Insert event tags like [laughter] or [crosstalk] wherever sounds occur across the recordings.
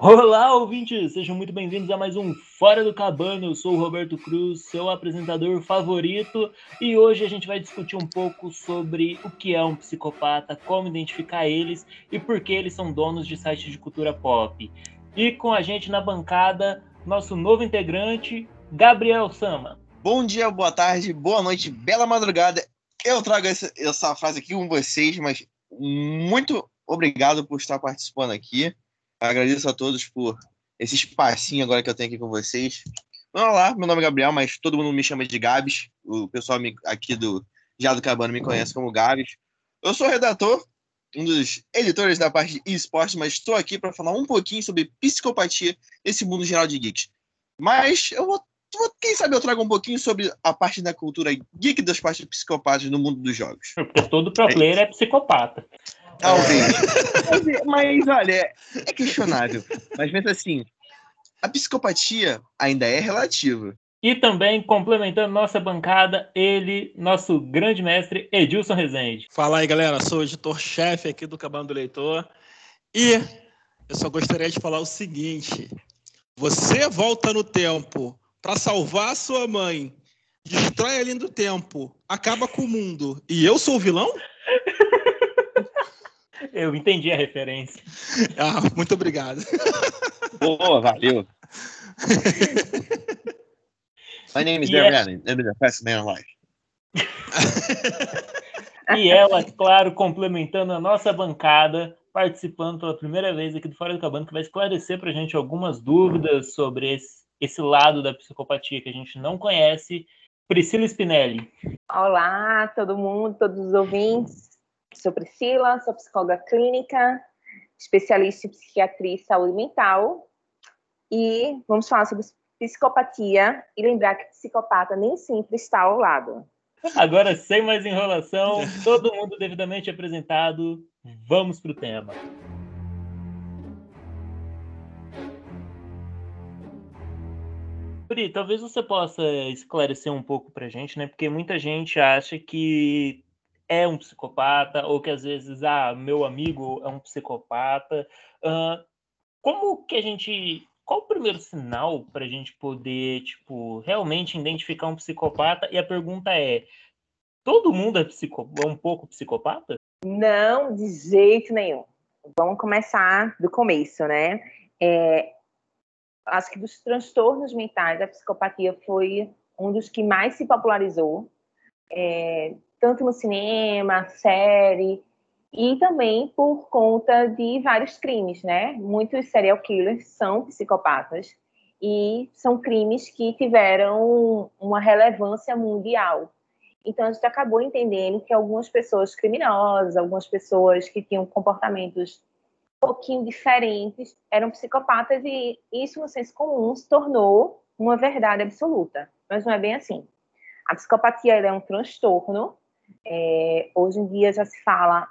Olá, ouvintes! Sejam muito bem-vindos a mais um Fora do Cabana. Eu sou o Roberto Cruz, seu apresentador favorito, e hoje a gente vai discutir um pouco sobre o que é um psicopata, como identificar eles e por que eles são donos de sites de cultura pop. E com a gente na bancada, nosso novo integrante, Gabriel Sama. Bom dia, boa tarde, boa noite, bela madrugada. Eu trago essa, essa frase aqui com vocês, mas muito obrigado por estar participando aqui. Agradeço a todos por esse espacinho agora que eu tenho aqui com vocês. Olá, meu nome é Gabriel, mas todo mundo me chama de Gabs. O pessoal aqui do Já do Cabano me conhece como Gabs. Eu sou redator, um dos editores da parte de esportes, mas estou aqui para falar um pouquinho sobre psicopatia nesse mundo geral de geeks. Mas eu vou, quem sabe eu trago um pouquinho sobre a parte da cultura geek das partes psicopatas no mundo dos jogos. Porque todo pro player é, é psicopata. Talvez. mas, mas, olha, é questionável. Mas pensa assim, a psicopatia ainda é relativa. E também, complementando nossa bancada, ele, nosso grande mestre, Edilson Rezende. Fala aí, galera. Sou editor-chefe aqui do Cabano do Leitor. E eu só gostaria de falar o seguinte: você volta no tempo para salvar a sua mãe, destrói a linha do tempo, acaba com o mundo, e eu sou o vilão? [laughs] Eu entendi a referência. [laughs] Ah, muito obrigado. Boa, valeu. My name is Darren Allen. I'm the best man alive. [laughs] e ela, claro, complementando a nossa bancada, participando pela primeira vez aqui do Fora do Cabano, que vai esclarecer para a gente algumas dúvidas sobre esse, esse lado da psicopatia que a gente não conhece. Priscila Spinelli. Olá, todo mundo, todos os ouvintes. Sou Priscila, sou psicóloga clínica, especialista em psiquiatria e saúde mental. E vamos falar sobre psicopatia e lembrar que psicopata nem sempre está ao lado. Agora, sem mais enrolação, todo mundo devidamente apresentado, vamos para o tema. Pri, talvez você possa esclarecer um pouco para gente, né? Porque muita gente acha que é um psicopata, ou que às vezes, ah, meu amigo é um psicopata. Uh, como que a gente. Qual o primeiro sinal para a gente poder, tipo, realmente identificar um psicopata? E a pergunta é: todo mundo é, psico, é um pouco psicopata? Não, de jeito nenhum. Vamos começar do começo, né? É, acho que dos transtornos mentais, a psicopatia foi um dos que mais se popularizou. É, tanto no cinema, série, e também por conta de vários crimes, né? Muitos serial killers são psicopatas e são crimes que tiveram uma relevância mundial. Então a gente acabou entendendo que algumas pessoas criminosas, algumas pessoas que tinham comportamentos um pouquinho diferentes eram psicopatas e isso no senso comum se tornou uma verdade absoluta. Mas não é bem assim. A psicopatia é um transtorno é, hoje em dia já se fala,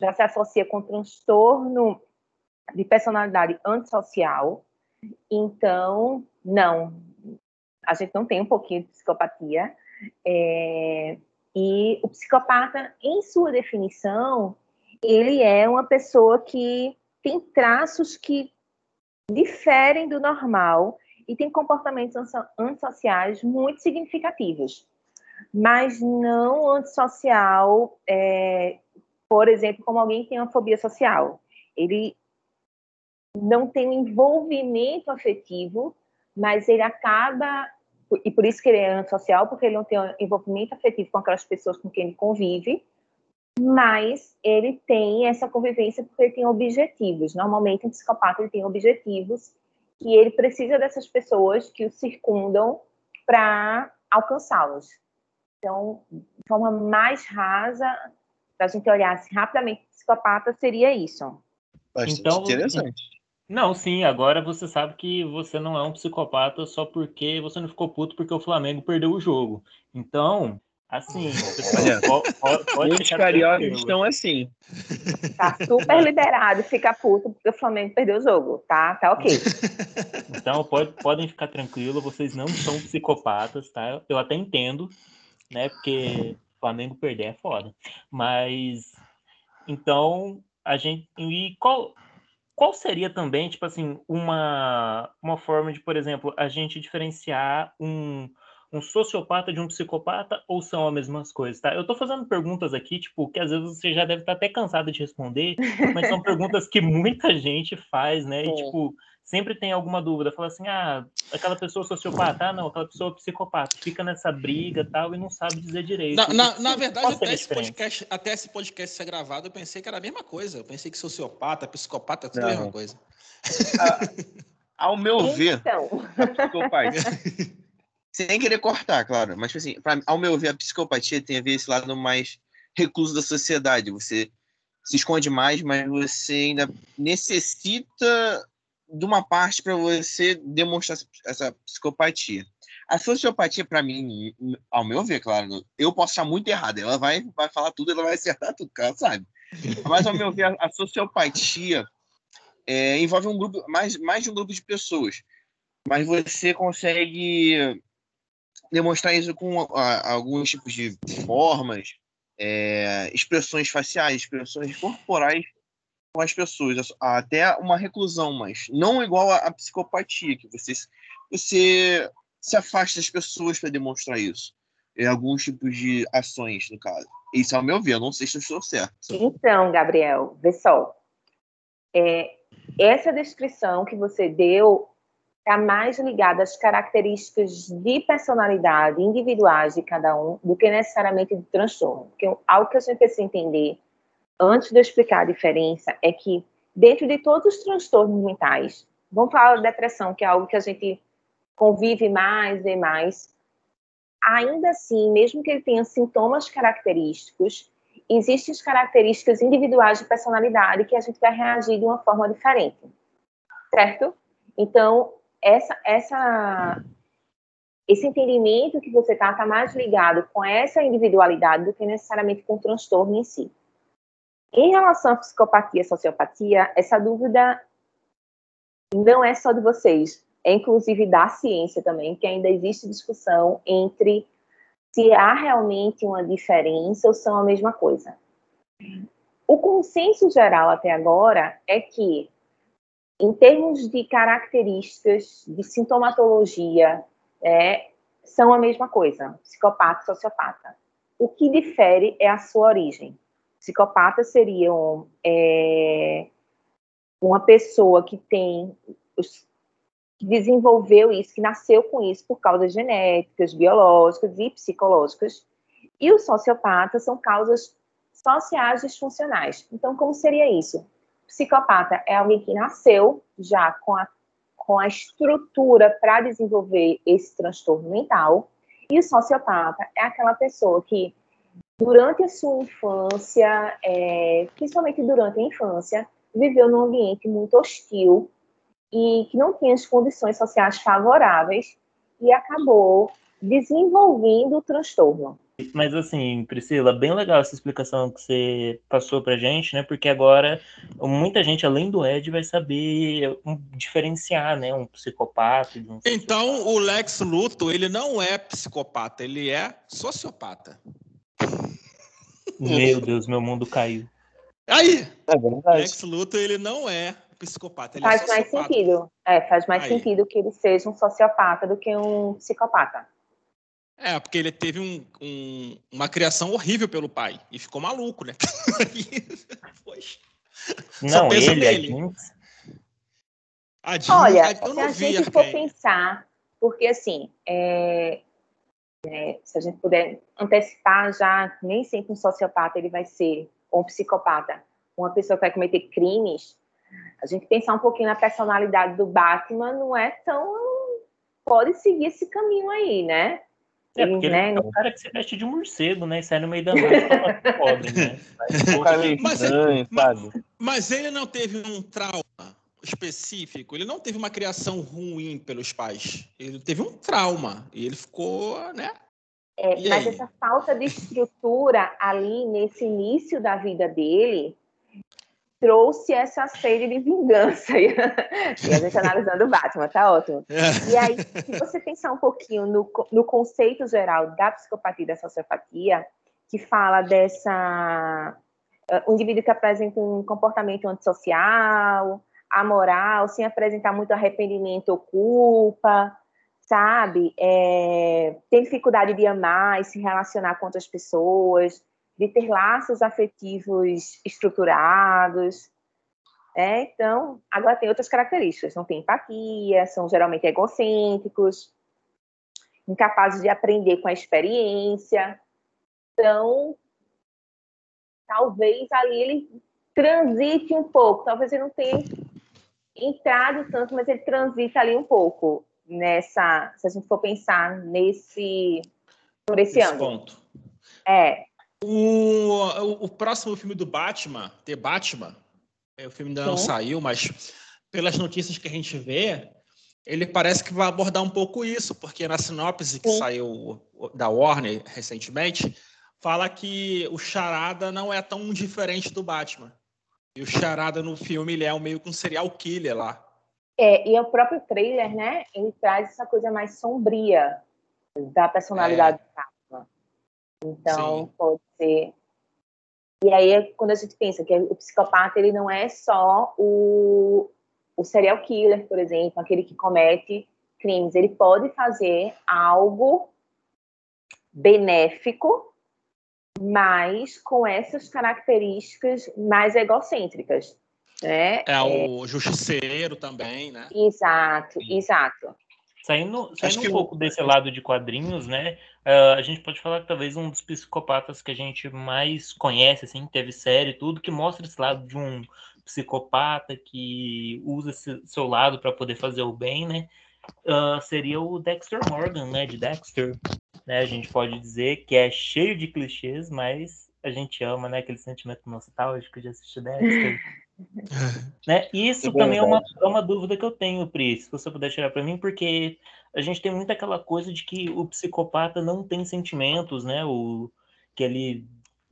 já se associa com transtorno de personalidade antissocial. Então, não, a gente não tem um pouquinho de psicopatia. É, e o psicopata, em sua definição, ele é uma pessoa que tem traços que diferem do normal e tem comportamentos antissociais muito significativos mas não antissocial, é, por exemplo, como alguém que tem uma fobia social. Ele não tem um envolvimento afetivo, mas ele acaba, e por isso que ele é antissocial, porque ele não tem um envolvimento afetivo com aquelas pessoas com quem ele convive, mas ele tem essa convivência porque ele tem objetivos. Normalmente, um psicopata ele tem objetivos e ele precisa dessas pessoas que o circundam para alcançá-los. Então, de forma mais rasa, para a gente olhar assim, rapidamente, psicopata seria isso. Bastante então, interessante. Não, sim, agora você sabe que você não é um psicopata só porque você não ficou puto porque o Flamengo perdeu o jogo. Então, assim, [laughs] Olha, pode, pode muitos cariocas estão assim. Tá super liberado ficar puto porque o Flamengo perdeu o jogo, tá? Tá ok. Então, pode, podem ficar tranquilos, vocês não são psicopatas, tá? Eu até entendo, né? Porque Flamengo perder é foda. Mas então a gente e qual qual seria também, tipo assim, uma, uma forma de, por exemplo, a gente diferenciar um, um sociopata de um psicopata ou são as mesmas coisas, tá? Eu tô fazendo perguntas aqui, tipo, que às vezes você já deve estar até cansado de responder, mas são perguntas que muita gente faz, né? E, tipo, sempre tem alguma dúvida. Fala assim, ah, aquela pessoa sociopata, ah, não, aquela pessoa psicopata. Fica nessa briga tal e não sabe dizer direito. Na, na, na [laughs] verdade, até esse, podcast, até esse podcast ser gravado, eu pensei que era a mesma coisa. Eu pensei que sociopata, psicopata, tudo a mesma coisa. Ah, ao meu ver, então. [laughs] a psicopatia... [laughs] sem querer cortar, claro, mas tipo assim, pra, ao meu ver, a psicopatia tem a ver esse lado mais recluso da sociedade. Você se esconde mais, mas você ainda necessita de uma parte para você demonstrar essa psicopatia. A sociopatia, para mim, ao meu ver, claro, eu posso estar muito errado. Ela vai, vai falar tudo, ela vai acertar tudo, cara, sabe? Mas, ao meu ver, a sociopatia é, envolve um grupo, mais, mais de um grupo de pessoas. Mas você consegue demonstrar isso com a, alguns tipos de formas, é, expressões faciais, expressões corporais com as pessoas, até uma reclusão, mas não igual à psicopatia, que você, você se afasta das pessoas para demonstrar isso. Em alguns tipos de ações, no caso. Isso é o meu ver, eu não sei se eu estou certo. Então, Gabriel, vê só. É, essa descrição que você deu está mais ligada às características de personalidade individuais de cada um do que necessariamente de transtorno. Porque algo que a gente precisa entender antes de eu explicar a diferença, é que dentro de todos os transtornos mentais, vamos falar da depressão, que é algo que a gente convive mais e mais, ainda assim, mesmo que ele tenha sintomas característicos, existem as características individuais de personalidade que a gente vai reagir de uma forma diferente, certo? Então, essa, essa, esse entendimento que você está tá mais ligado com essa individualidade do que necessariamente com o transtorno em si. Em relação à psicopatia e sociopatia, essa dúvida não é só de vocês, é inclusive da ciência também, que ainda existe discussão entre se há realmente uma diferença ou são a mesma coisa. O consenso geral até agora é que, em termos de características, de sintomatologia, é, são a mesma coisa, psicopata e sociopata. O que difere é a sua origem. Psicopatas seriam é, uma pessoa que tem desenvolveu isso, que nasceu com isso por causas genéticas, biológicas e psicológicas. E os sociopatas são causas sociais disfuncionais. Então, como seria isso? Psicopata é alguém que nasceu já com a, com a estrutura para desenvolver esse transtorno mental. E o sociopata é aquela pessoa que durante a sua infância, é, principalmente durante a infância, viveu num ambiente muito hostil e que não tinha as condições sociais favoráveis e acabou desenvolvendo o transtorno. Mas assim, Priscila, bem legal essa explicação que você passou pra gente, né? Porque agora muita gente, além do Ed, vai saber diferenciar, né? Um psicopata de um Então, o Lex Luthor, ele não é psicopata, ele é sociopata. Meu Deus, meu mundo caiu. Aí! É verdade. Lex Luthor, ele não é psicopata. Ele é faz é mais sentido. É, faz mais Aí. sentido que ele seja um sociopata do que um psicopata. É, porque ele teve um, um, uma criação horrível pelo pai e ficou maluco, né? [laughs] Poxa. Não, ele, nele. a Jean, Olha, a, eu não se a gente for pensar, porque assim, é, né, se a gente puder antecipar já, nem sempre um sociopata ele vai ser, ou um psicopata, uma pessoa que vai cometer crimes, a gente pensar um pouquinho na personalidade do Batman não é tão. Pode seguir esse caminho aí, né? É, porque ele, né? é um cara que se veste de morcego, né? E sai no meio da noite e pobre, né? [laughs] Mas, mas, mas, mas ele não teve um trauma específico, ele não teve uma criação ruim pelos pais. Ele teve um trauma e ele ficou, né? É, mas aí? essa falta de estrutura ali nesse início da vida dele trouxe essa sede de vingança. [laughs] e a gente analisando o Batman, tá ótimo. E aí, se você pensar um pouquinho no, no conceito geral da psicopatia e da sociopatia, que fala dessa. Uh, um indivíduo que apresenta um comportamento antissocial, amoral, sem apresentar muito arrependimento ou culpa, sabe? É, tem dificuldade de amar e se relacionar com outras pessoas, de ter laços afetivos estruturados. É, então, agora tem outras características, não tem empatia, são geralmente egocêntricos, incapazes de aprender com a experiência. Então, talvez ali ele transite um pouco, talvez ele não tenha entrado tanto, mas ele transita ali um pouco nessa, se a gente for pensar nesse por esse, esse ângulo. ponto. É. O, o, o, próximo filme do Batman, The Batman, é, o filme ainda não saiu, mas pelas notícias que a gente vê, ele parece que vai abordar um pouco isso, porque na sinopse que saiu da Warner recentemente, fala que o Charada não é tão diferente do Batman. E o Charada no filme ele é um meio que um serial killer lá. É, e o próprio trailer, né? Ele traz essa coisa mais sombria da personalidade é. do Batman. Então, Sim. pode ser. E aí, quando a gente pensa que o psicopata ele não é só o, o serial killer, por exemplo, aquele que comete crimes, ele pode fazer algo benéfico, mas com essas características mais egocêntricas. Né? É o justiceiro também, né? Exato, exato. Saindo, saindo um pouco desse lado de quadrinhos, né? Uh, a gente pode falar que talvez um dos psicopatas que a gente mais conhece, assim, teve série tudo, que mostra esse lado de um psicopata que usa esse seu lado para poder fazer o bem, né? Uh, seria o Dexter Morgan, né? De Dexter. Né? A gente pode dizer que é cheio de clichês, mas a gente ama, né? Aquele sentimento nostálgico de assistir [laughs] Dexter. [laughs] né? Isso é também é uma, é uma dúvida que eu tenho, Pri, se você puder tirar para mim, porque a gente tem muito aquela coisa de que o psicopata não tem sentimentos, né? O, que ele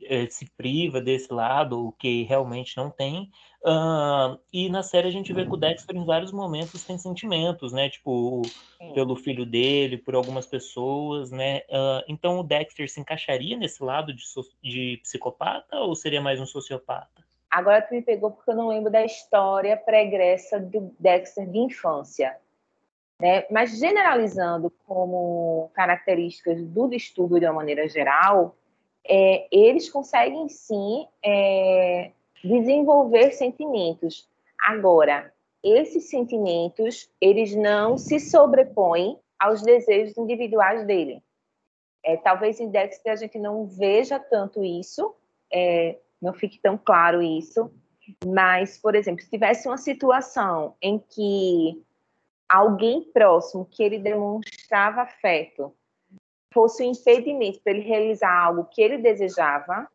é, se priva desse lado, o que realmente não tem. Uh, e na série a gente vê que o Dexter em vários momentos tem sentimentos, né? Tipo, Sim. pelo filho dele, por algumas pessoas, né? Uh, então o Dexter se encaixaria nesse lado de, de psicopata ou seria mais um sociopata? Agora tu me pegou porque eu não lembro da história pregressa do Dexter de infância. Né? Mas generalizando como características do distúrbio de uma maneira geral, é, eles conseguem sim é, desenvolver sentimentos. Agora, esses sentimentos, eles não se sobrepõem aos desejos individuais dele. É, talvez em Dexter a gente não veja tanto isso, é, não fique tão claro isso, mas, por exemplo, se tivesse uma situação em que alguém próximo que ele demonstrava afeto fosse um impedimento para ele realizar algo que ele desejava,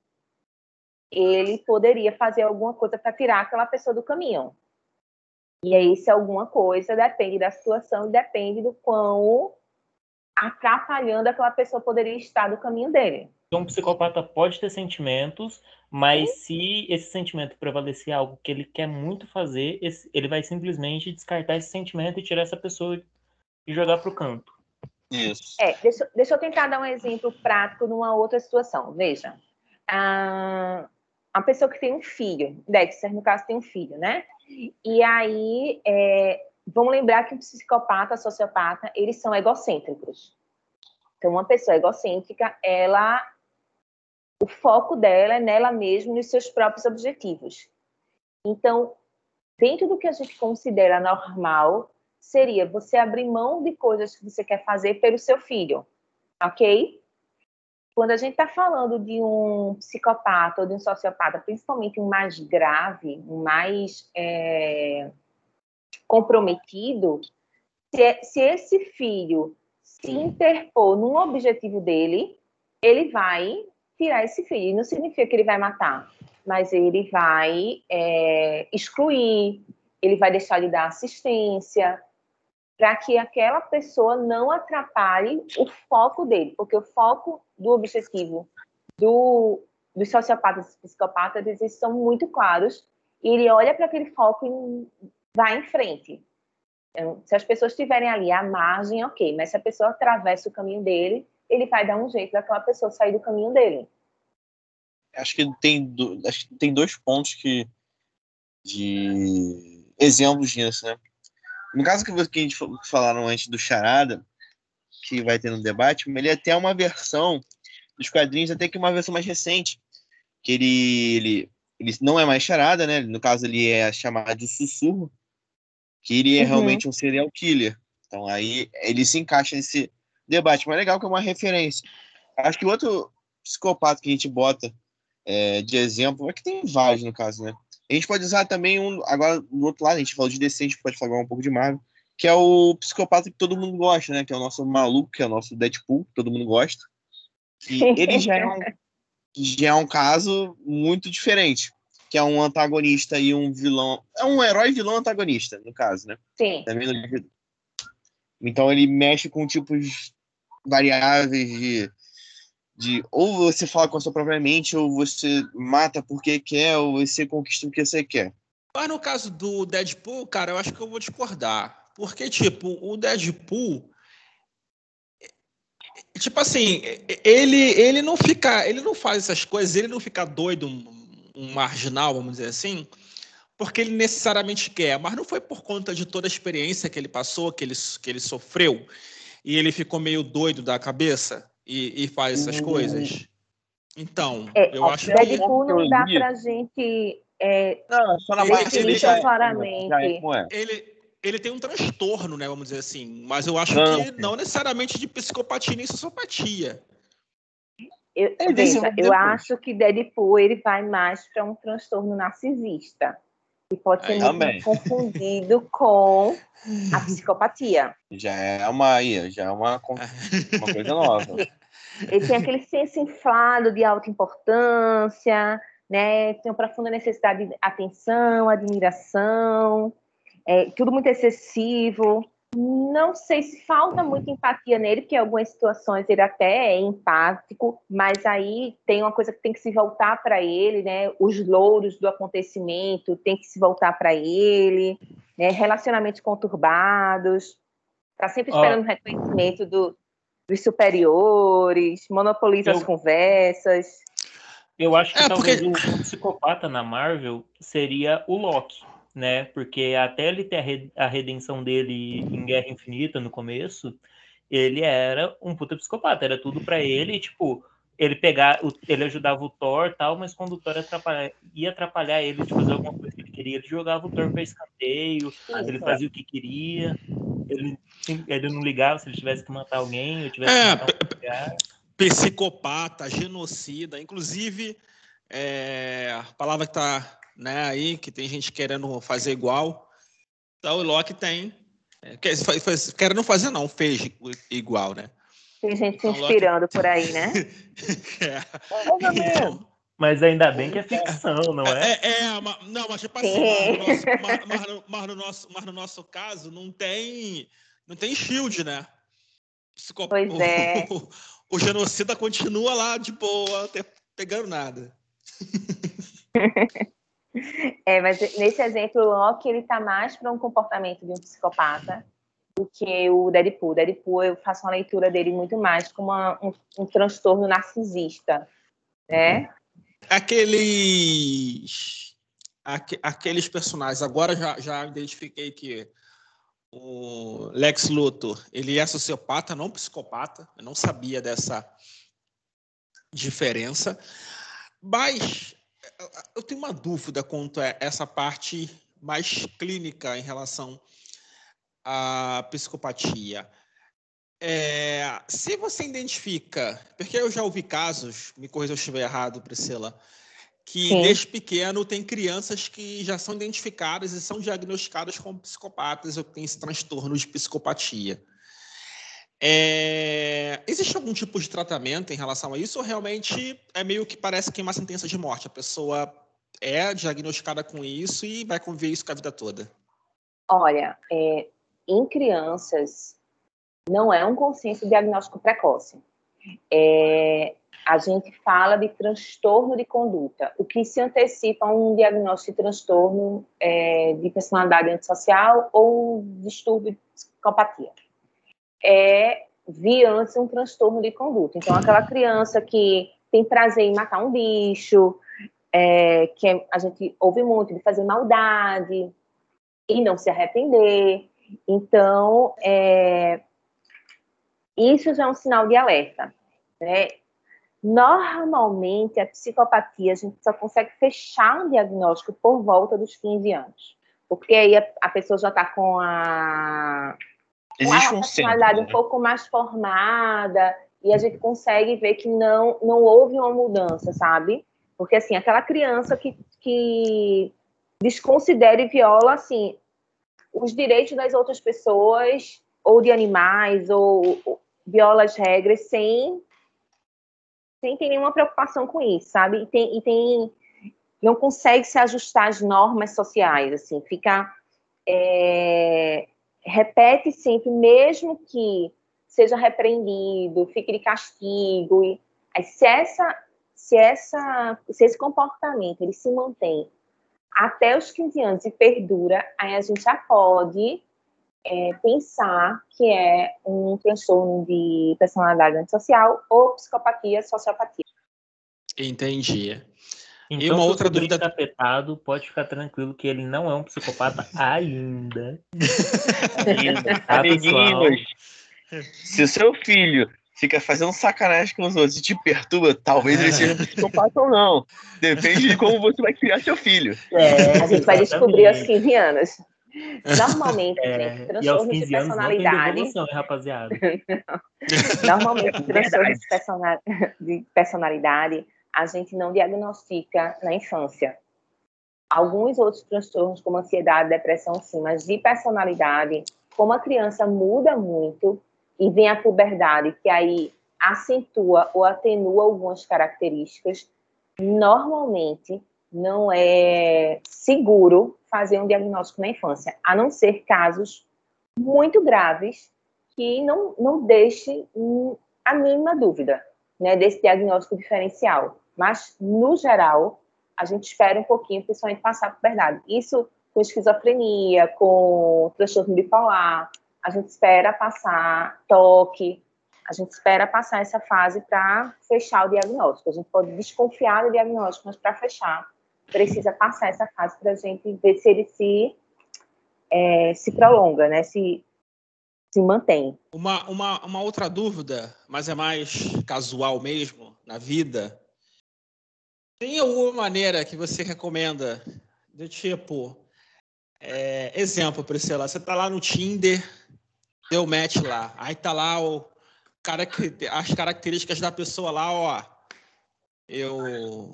ele poderia fazer alguma coisa para tirar aquela pessoa do caminho. E aí, se alguma coisa depende da situação, depende do quão atrapalhando aquela pessoa poderia estar do caminho dele. Então, um psicopata pode ter sentimentos, mas Sim. se esse sentimento prevalecer algo que ele quer muito fazer, ele vai simplesmente descartar esse sentimento e tirar essa pessoa e jogar para o canto. Isso. É, deixa, deixa eu tentar dar um exemplo prático numa outra situação. Veja, a, a pessoa que tem um filho, Dexter, no caso, tem um filho, né? E aí, é, vamos lembrar que o psicopata, sociopata, eles são egocêntricos. Então, uma pessoa egocêntrica, ela o foco dela é nela mesma, nos seus próprios objetivos. Então, dentro do que a gente considera normal, seria você abrir mão de coisas que você quer fazer pelo seu filho, ok? Quando a gente está falando de um psicopata ou de um sociopata, principalmente um mais grave, um mais é, comprometido, se, se esse filho se interpor num objetivo dele, ele vai tirar esse filho. Não significa que ele vai matar, mas ele vai é, excluir, ele vai deixar de dar assistência, para que aquela pessoa não atrapalhe o foco dele, porque o foco do objetivo do, dos sociopatas e psicopatas eles são muito claros e ele olha para aquele foco e vai em frente. Então, se as pessoas estiverem ali à margem, ok, mas se a pessoa atravessa o caminho dele, ele vai dar um jeito daquela pessoa sair do caminho dele. Acho que tem, acho que tem dois pontos que de exemplos disso, né? No caso que a gente falaram antes do Charada, que vai ter no debate, ele é até uma versão dos quadrinhos, até que uma versão mais recente, que ele, ele, ele não é mais charada, né? No caso, ele é chamado de sussurro, que ele é uhum. realmente um serial killer. Então aí ele se encaixa nesse debate. Mas legal que é uma referência. Acho que o outro psicopata que a gente bota é, de exemplo, é que tem vários no caso, né? A gente pode usar também um. Agora, do outro lado, a gente falou de gente pode falar um pouco de Marvel, que é o psicopata que todo mundo gosta, né? Que é o nosso maluco, que é o nosso Deadpool, que todo mundo gosta. E [laughs] ele já é um, já é um caso muito diferente, que é um antagonista e um vilão. É um herói vilão antagonista, no caso, né? Sim. Então ele mexe com tipos variáveis de, de ou você fala com a sua própria mente, ou você mata porque quer, ou você conquista o que você quer. Mas no caso do Deadpool, cara, eu acho que eu vou discordar. Porque, tipo, o Deadpool, tipo assim, ele, ele não fica, ele não faz essas coisas, ele não fica doido, um, um, marginal, vamos dizer assim, porque ele necessariamente quer, mas não foi por conta de toda a experiência que ele passou, que ele, que ele sofreu, e ele ficou meio doido da cabeça e, e faz essas uhum. coisas. Então, é, eu acho que. Deadpool não dá pra gente. É, não, só na parte ele, claramente. É. Ele, ele tem um transtorno, né? Vamos dizer assim. Mas eu acho não. que não necessariamente de psicopatia nem sociopatia. Eu, é, veja, eu acho que Deadpool ele vai mais para um transtorno narcisista. E pode ser muito confundido com a [laughs] psicopatia. Já é uma, já é uma, [laughs] uma coisa nova. Ele tem aquele senso inflado de alta importância, né? Tem uma profunda necessidade de atenção, admiração é, tudo muito excessivo. Não sei se falta muita empatia nele, porque em algumas situações ele até é empático, mas aí tem uma coisa que tem que se voltar para ele, né? Os louros do acontecimento tem que se voltar para ele, né? Relacionamentos conturbados, tá sempre esperando oh. reconhecimento do, dos superiores, monopoliza eu, as conversas. Eu acho que é, talvez porque... o psicopata na Marvel seria o Loki né? Porque até ele ter a redenção dele em Guerra Infinita no começo, ele era um puta psicopata, era tudo para ele, tipo, ele pegar, ele ajudava o Thor tal, mas quando o Thor atrapalhar, ia atrapalhar ele de fazer alguma coisa que ele queria, ele jogava o Thor para escanteio, ele fazia o que queria, ele, ele não ligava se ele tivesse que matar alguém, ou tivesse é, que matar um psicopata, genocida, inclusive é, a palavra que tá né, aí, que tem gente querendo fazer igual. Então, o Loki tem. É, querendo fazer, não, fez igual, né? Tem gente se então, inspirando Loki... por aí, né? [laughs] é. Então, mas ainda bem que é ficção, não é? É, é, é não, mas tipo assim, mas no, nosso, [laughs] mas, no, mas, no nosso, mas no nosso caso não tem, não tem shield, né? Psicop... Pois é. O, o, genocida continua lá de boa, até pegando nada. [laughs] [laughs] É, mas nesse exemplo, o Loki ele tá mais para um comportamento de um psicopata do que o Deadpool. Deadpool, eu faço uma leitura dele muito mais como uma, um, um transtorno narcisista, né? Aqueles aqueles personagens. Agora já, já identifiquei que o Lex Luthor ele é sociopata, não psicopata. Eu não sabia dessa diferença. Mas eu tenho uma dúvida quanto a essa parte mais clínica em relação à psicopatia. É, se você identifica, porque eu já ouvi casos, me corrija se eu estiver errado, Priscila, que Sim. desde pequeno tem crianças que já são identificadas e são diagnosticadas como psicopatas ou têm esse transtorno de psicopatia. É... Existe algum tipo de tratamento em relação a isso ou realmente é meio que parece que é uma sentença de morte? A pessoa é diagnosticada com isso e vai conviver isso com a vida toda? Olha, é, em crianças não é um consenso diagnóstico precoce. É, a gente fala de transtorno de conduta, o que se antecipa a um diagnóstico de transtorno é, de personalidade antissocial ou distúrbio de psicopatia é via antes um transtorno de conduta. Então, aquela criança que tem prazer em matar um bicho, é, que a gente ouve muito de fazer maldade, e não se arrepender. Então, é, isso já é um sinal de alerta. Né? Normalmente, a psicopatia, a gente só consegue fechar um diagnóstico por volta dos 15 anos. Porque aí a, a pessoa já está com a, Existe com a um personalidade centro, um pouco mais formada e a gente consegue ver que não, não houve uma mudança, sabe? Porque, assim, aquela criança que, que desconsidera e viola, assim, os direitos das outras pessoas, ou de animais, ou, ou viola as regras sem, sem ter nenhuma preocupação com isso, sabe? E tem, e tem não consegue se ajustar às normas sociais, assim, fica é, repete sempre, mesmo que seja repreendido, fique de castigo, e, aí, se essa se essa se esse comportamento ele se mantém até os 15 anos e perdura, aí a gente já pode é, pensar que é um transtorno de personalidade antissocial ou psicopatia, sociopatia. Entendi. Então, E uma se o outra dúvida- tá afetado, pode ficar tranquilo que ele não é um psicopata [laughs] ainda. Tá, pessoal? Amiguinhos, se o seu filho fica fazendo sacanagem com os outros e te perturba, talvez ele seja um psicopata ou não. Depende de como você vai criar seu filho. É, A gente vai descobrir aos exatamente. 15 anos. Normalmente, É, gente, transtornos de 15 anos não tem personalidade. rapaziada? [laughs] Normalmente, [laughs] É transtornos de personalidade a gente não diagnostica na infância. Alguns outros transtornos, como ansiedade, depressão, sim, mas de personalidade, como a criança muda muito e vem a puberdade, que aí acentua ou atenua algumas características, normalmente não é seguro fazer um diagnóstico na infância, a não ser casos muito graves que não, não deixe a mínima dúvida né, desse diagnóstico diferencial. Mas, no geral, a gente espera um pouquinho, principalmente passar por verdade. Isso com esquizofrenia, com transtorno bipolar, a gente espera passar toque, a gente espera passar essa fase para fechar o diagnóstico. A gente pode desconfiar do diagnóstico, mas para fechar, precisa passar essa fase para a gente ver se ele se, é, se prolonga, né, se, se mantém. Uma, uma, uma outra dúvida, mas é mais casual mesmo, na vida. Tem alguma maneira que você recomenda, do tipo, é, exemplo, Priscila, você tá lá no Tinder, deu match lá, aí tá lá o cara que as características da pessoa lá, ó, eu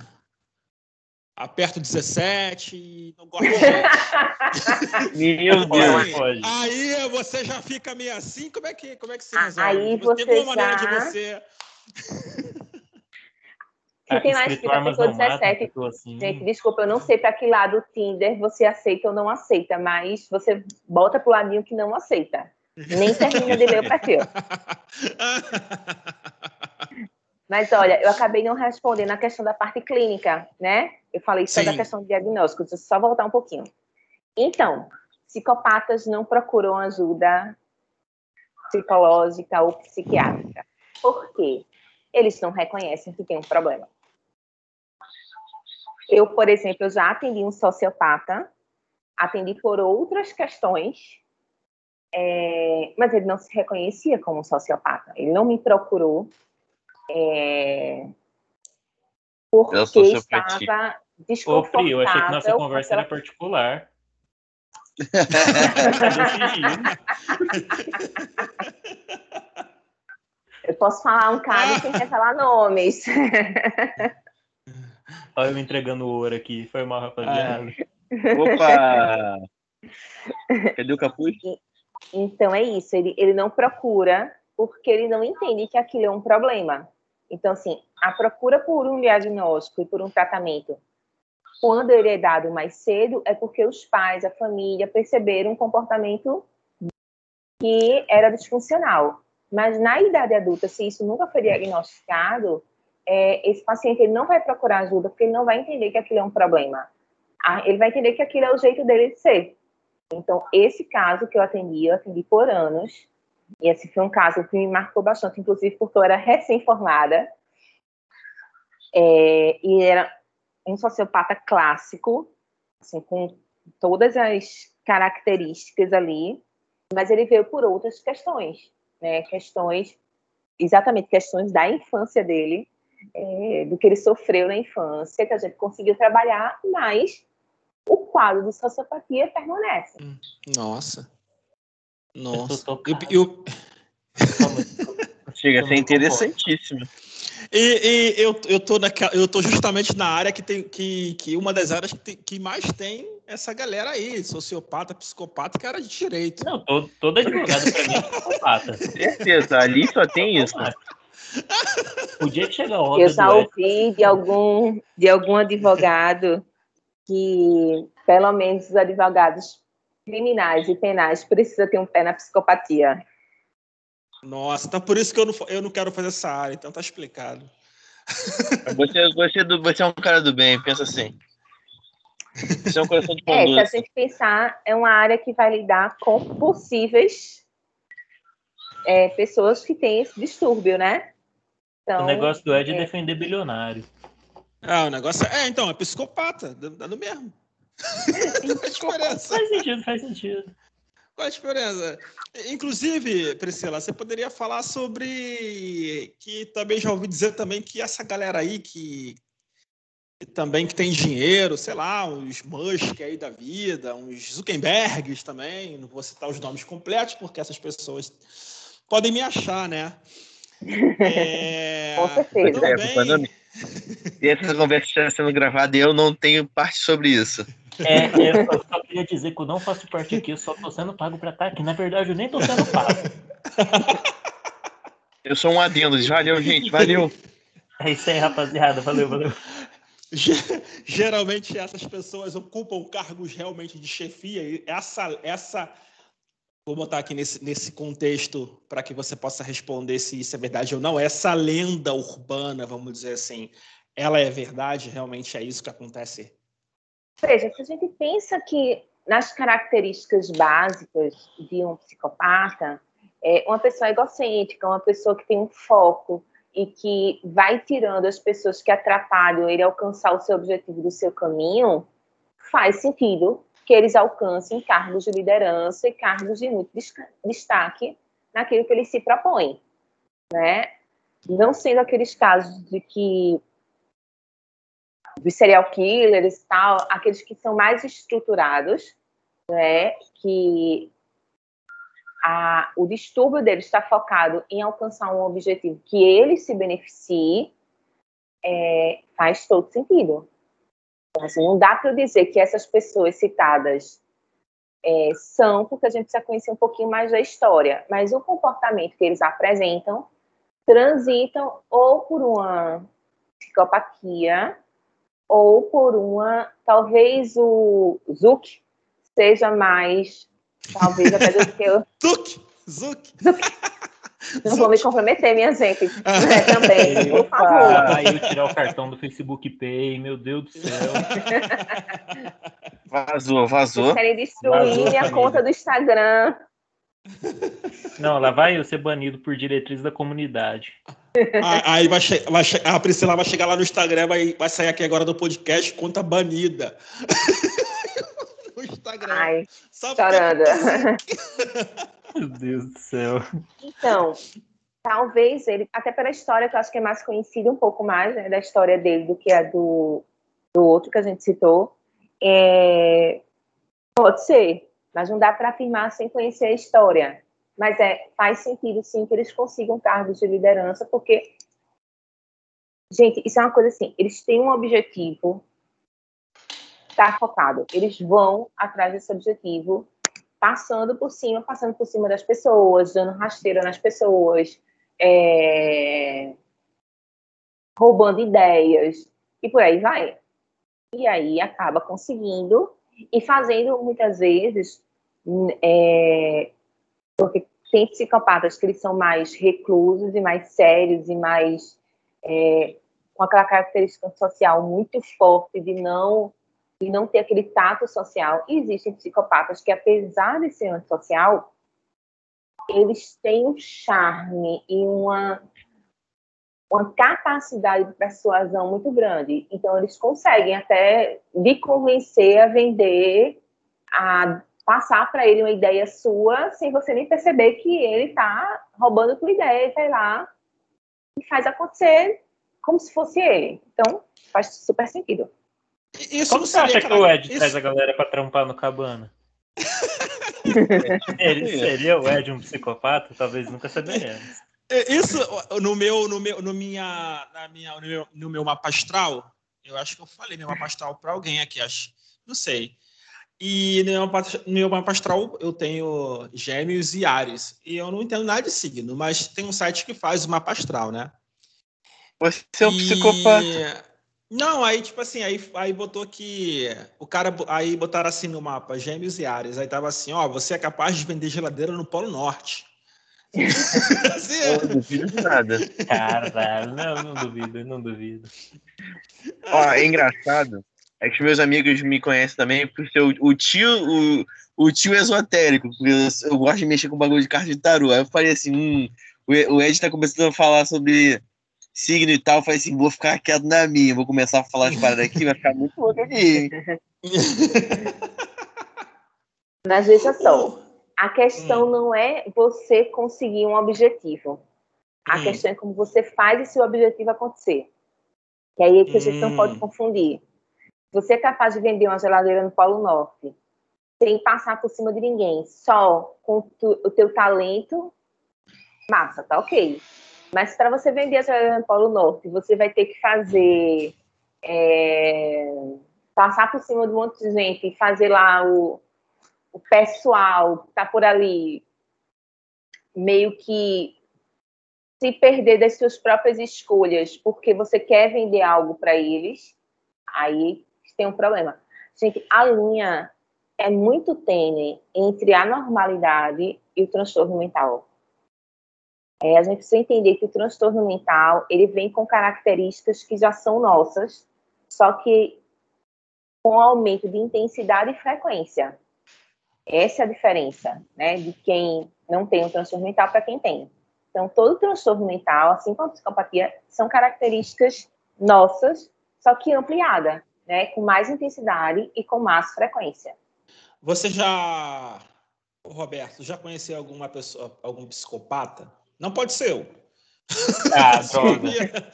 aperto 17 e não gosto de gente. [laughs] [laughs] Meu Deus. Aí, pode. aí você já fica meio assim, como é que, como é que se resolve? aí Tipo, Tem você alguma maneira de já- você... Se tem lá escrito escrito a armas pessoa não matam, 17, ficou assim. Gente, desculpa, eu não sei para que lado o Tinder você aceita ou não aceita, mas você bota pro ladinho que não aceita. Nem termina de ler o perfil. [laughs] Mas olha, eu acabei não respondendo a questão da parte clínica, né? Eu falei só da Sim. questão do diagnóstico, deixa eu só voltar um pouquinho. Então, psicopatas não procuram ajuda psicológica ou psiquiátrica. Por quê? Eles não reconhecem que tem um problema. Eu, por exemplo, eu já atendi um sociopata, atendi por outras questões, é, mas ele não se reconhecia como um sociopata. Ele não me procurou é, porque sociopatia. estava Ô, desconfortável. Pri, eu achei que nossa conversa era particular. Eu posso falar um caso sem revelar nomes. [laughs] Olha eu entregando o ouro aqui. Foi mal, rapaziada. Opa! [laughs] Cadê o capuz? Então é isso, ele, ele não procura porque ele não entende que aquilo é um problema. Então, assim, a procura por um diagnóstico e por um tratamento, quando ele é dado mais cedo, é porque os pais, a família, perceberam um comportamento que era disfuncional. Mas na idade adulta, se isso nunca foi diagnosticado, é, esse paciente ele não vai procurar ajuda porque ele não vai entender que aquilo é um problema. Ah, Ele vai entender que aquilo é o jeito dele de ser. Então, esse caso que eu atendi, eu atendi por anos, e esse foi um caso que me marcou bastante, inclusive porque eu era recém-formada, é, e era um sociopata clássico, assim, com todas as características ali, mas ele veio por outras questões, né? Questões, exatamente questões da infância dele, é, do que ele sofreu na infância, que a gente conseguiu trabalhar, mas o quadro de sociopatia permanece. Hum, nossa. Nossa. Eu, eu... Chega a ser interessantíssimo. E, e, eu, eu, tô naquela, eu tô justamente na área que tem que, que uma das áreas que, tem, que mais tem essa galera aí, sociopata, psicopata, que era de direito. Não, todo, todo advogado para mim é psicopata. Certeza, ali só tem isso. Podia que chegar onda Eu já ouvi de algum, de algum advogado que, pelo menos, os advogados criminais e penais precisam ter um pé na psicopatia. Nossa, então por isso que eu não, eu não quero fazer essa área, então tá explicado. [laughs] Você, você, é você é um cara do bem, pensa assim. Você é um coração de É, se a gente pensar, é uma área que vai lidar com possíveis é, pessoas que têm esse distúrbio, né? Então, o negócio do Ed é, é defender bilionário. Ah, o negócio é, é então, é psicopata, dando mesmo. [laughs] faz sentido, faz sentido. Qual a diferença? Inclusive, Priscila, você poderia falar sobre que também já ouvi dizer também que essa galera aí que, que também que tem dinheiro, sei lá, uns Musk aí da vida, uns Zuckerbergs também, não vou citar os nomes completos porque essas pessoas podem me achar, né? É... Com certeza. É, e essa conversa está sendo gravada e eu não tenho parte sobre isso. É, eu só queria dizer que eu não faço parte aqui, eu só tô sendo pago pra estar aqui. Na verdade, eu nem tô sendo pago. Eu sou um adendo. Valeu, gente. Valeu. [laughs] É isso aí, rapaziada. Valeu, valeu. Geralmente essas pessoas ocupam cargos realmente de chefia. Essa, essa vou botar aqui nesse, nesse contexto para que você possa responder se isso é verdade ou não. Essa lenda urbana, vamos dizer assim, ela é verdade? Realmente é isso que acontece Veja, se a gente pensa que nas características básicas de um psicopata, é uma pessoa egocêntrica, uma pessoa que tem um foco e que vai tirando as pessoas que atrapalham ele alcançar o seu objetivo do seu caminho, faz sentido que eles alcancem cargos de liderança e cargos de muito destaque naquilo que eles se propõem, né? Não sendo aqueles casos de que serial killers e tal, aqueles que são mais estruturados, né, que a, o distúrbio deles está focado em alcançar um objetivo que ele se beneficie, é, faz todo sentido. Assim, não dá para dizer que essas pessoas citadas é, são, porque a gente precisa conhecer um pouquinho mais da história, mas o comportamento que eles apresentam transitam ou por uma psicopatia ou por uma, talvez o Zuc seja mais, talvez até do que o Zuc, Zuc. Não vou me comprometer, minha gente. [laughs] Né, também, por favor. Aí eu tirar o cartão do Facebook Pay, meu Deus do céu. [laughs] Vazou, vazou. Vocês querem destruir vazou, minha família. conta do Instagram. Não, lá vai eu ser banido por diretriz da comunidade. Aí vai, vai a Priscila vai chegar lá no Instagram, vai, vai sair aqui agora do podcast, conta banida. [laughs] Instagram. Ai, chorando. [laughs] Meu Deus do céu. Então, talvez ele, até pela história, que eu acho que é mais conhecida um pouco mais, né, da história dele do que a do, do outro que a gente citou, é, pode ser, mas não dá para afirmar sem conhecer a história. Mas é, faz sentido sim que eles consigam cargos de liderança, porque, gente, isso é uma coisa assim, eles têm um objetivo, tá focado, eles vão atrás desse objetivo, passando por cima, passando por cima das pessoas, dando rasteira nas pessoas, é... roubando ideias, e por aí vai. E aí acaba conseguindo e fazendo muitas vezes é, porque tem psicopatas que eles são mais reclusos e mais sérios e mais é, com aquela característica social muito forte de não de não ter aquele tato social. E existem psicopatas que, apesar de ser antissocial, eles têm um charme e uma, uma capacidade de persuasão muito grande. Então, eles conseguem até me convencer a vender a passar para ele uma ideia sua sem você nem perceber que ele está roubando tua ideia, vai lá e faz acontecer como se fosse ele. Então, faz super sentido. Isso Como você acha que o Ed Isso... traz a galera para trampar no cabana? [laughs] ele seria o Ed um psicopata? Talvez nunca saberemos. É, isso no meu, no meu, no minha, na minha, no meu, no meu mapa astral, eu acho que eu falei meu mapa astral para alguém aqui, acho, não sei. E no meu, mapa, no meu mapa astral eu tenho Gêmeos e Ares. E eu não entendo nada de signo, mas tem um site que faz o mapa astral, né? Você é um e... psicopata. Não, aí, tipo assim, aí, aí botou que. O cara. Aí botaram assim no mapa, Gêmeos e Ares. Aí tava assim, ó, você é capaz de vender geladeira no Polo Norte. [laughs] assim, não duvido de nada. Cara, não, não duvido, não duvido. Ó, é engraçado. É que meus amigos me conhecem também por ser o, o tio, o, o tio esotérico, porque eu, eu, gosto de mexer com bagulho de carta de tarô. Aí eu falei assim, hum, o, o Ed tá começando a falar sobre signo e tal, falei assim, vou ficar quieto na minha, vou começar a falar as paradas aqui, vai ficar muito louco aqui. [laughs] Mas veja só, a questão hum. não é você conseguir um objetivo. A hum. questão é como você faz esse objetivo acontecer. Que aí é que a gente hum. não pode hum. confundir. Você é capaz de vender uma geladeira no Polo Norte sem passar por cima de ninguém, só com tu, o teu talento, massa, tá ok. Mas para você vender a geladeira no Polo Norte, você vai ter que fazer. É, passar por cima de um monte de gente fazer lá o, o pessoal que está por ali meio que se perder das suas próprias escolhas porque você quer vender algo para eles, aí tem um problema. Gente, a linha é muito tênue entre a normalidade e o transtorno mental. É, a gente precisa entender que o transtorno mental ele vem com características que já são nossas, só que com aumento de intensidade e frequência. Essa é a diferença, né, de quem não tem um transtorno mental para quem tem. Então, todo transtorno mental, assim como a psicopatia, são características nossas, só que ampliada, né, com mais intensidade e com mais frequência. Você já, Roberto, já conheceu alguma pessoa, algum psicopata? Não pode ser eu. Ah, [laughs] droga.